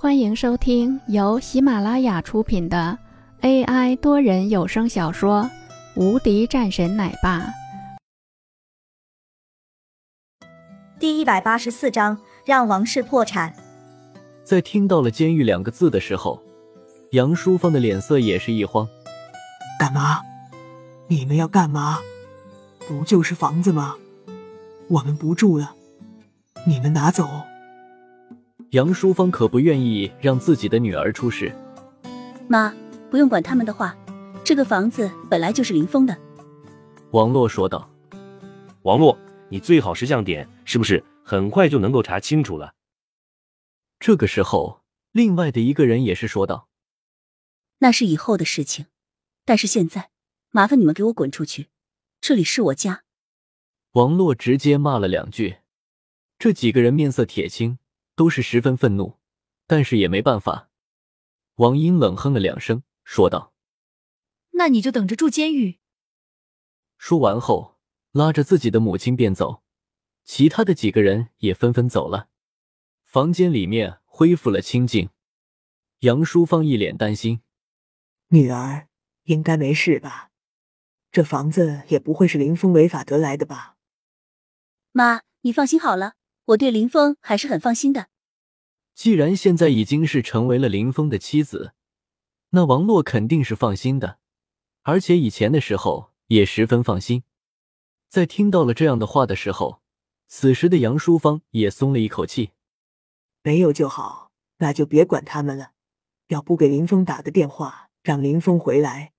欢迎收听由喜马拉雅出品的 AI 多人有声小说《无敌战神奶爸》第一百八十四章，让王室破产。在听到了“监狱”两个字的时候，杨淑芳的脸色也是一慌。干嘛？你们要干嘛？不就是房子吗？我们不住了，你们拿走。杨淑芳可不愿意让自己的女儿出事。妈，不用管他们的话，这个房子本来就是林峰的。王洛说道。王洛，你最好识相点，是不是？很快就能够查清楚了。这个时候，另外的一个人也是说道：“那是以后的事情，但是现在，麻烦你们给我滚出去，这里是我家。”王洛直接骂了两句，这几个人面色铁青。都是十分愤怒，但是也没办法。王英冷哼了两声，说道：“那你就等着住监狱。”说完后，拉着自己的母亲便走，其他的几个人也纷纷走了。房间里面恢复了清静。杨淑芳一脸担心：“女儿应该没事吧？这房子也不会是林峰违法得来的吧？”妈，你放心好了。我对林峰还是很放心的。既然现在已经是成为了林峰的妻子，那王洛肯定是放心的，而且以前的时候也十分放心。在听到了这样的话的时候，此时的杨淑芳也松了一口气。没有就好，那就别管他们了。要不给林峰打个电话，让林峰回来。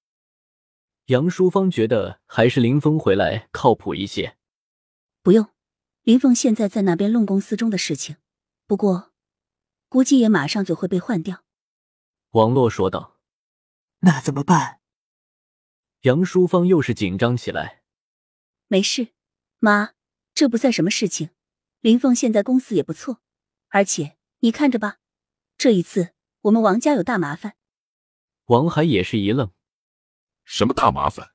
杨淑芳觉得还是林峰回来靠谱一些。不用。林凤现在在那边弄公司中的事情，不过估计也马上就会被换掉。王洛说道：“那怎么办？”杨淑芳又是紧张起来。没事，妈，这不算什么事情。林凤现在公司也不错，而且你看着吧，这一次我们王家有大麻烦。王海也是一愣：“什么大麻烦？”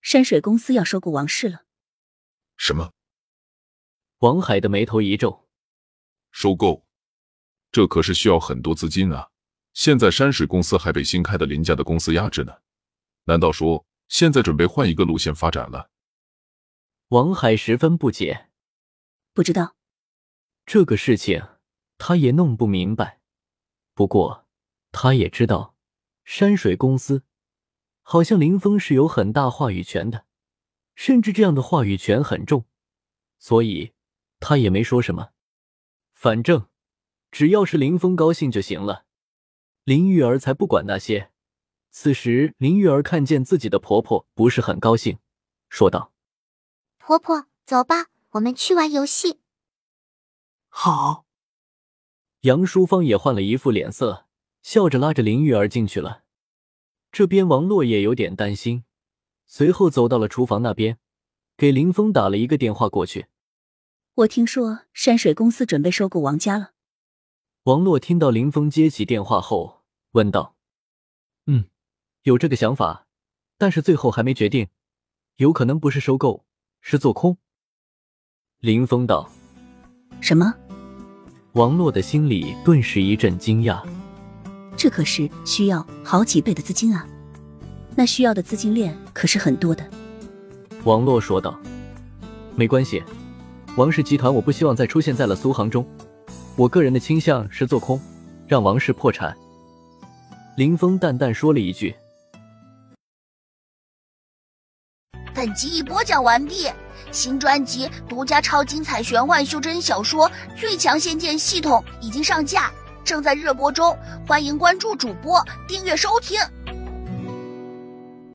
山水公司要收购王氏了。什么？王海的眉头一皱，收购，这可是需要很多资金啊！现在山水公司还被新开的林家的公司压制呢，难道说现在准备换一个路线发展了？王海十分不解，不知道这个事情，他也弄不明白。不过他也知道，山水公司好像林峰是有很大话语权的，甚至这样的话语权很重，所以。他也没说什么，反正只要是林峰高兴就行了。林玉儿才不管那些。此时，林玉儿看见自己的婆婆不是很高兴，说道：“婆婆，走吧，我们去玩游戏。”好。杨淑芳也换了一副脸色，笑着拉着林玉儿进去了。这边王洛也有点担心，随后走到了厨房那边，给林峰打了一个电话过去。我听说山水公司准备收购王家了。王洛听到林峰接起电话后，问道：“嗯，有这个想法，但是最后还没决定，有可能不是收购，是做空。”林峰道：“什么？”王洛的心里顿时一阵惊讶。这可是需要好几倍的资金啊！那需要的资金链可是很多的。王洛说道：“没关系。”王氏集团，我不希望再出现在了苏杭中。我个人的倾向是做空，让王氏破产。林峰淡淡说了一句。本集已播讲完毕，新专辑独家超精彩玄幻修真小说《最强仙剑系统》已经上架，正在热播中，欢迎关注主播，订阅收听。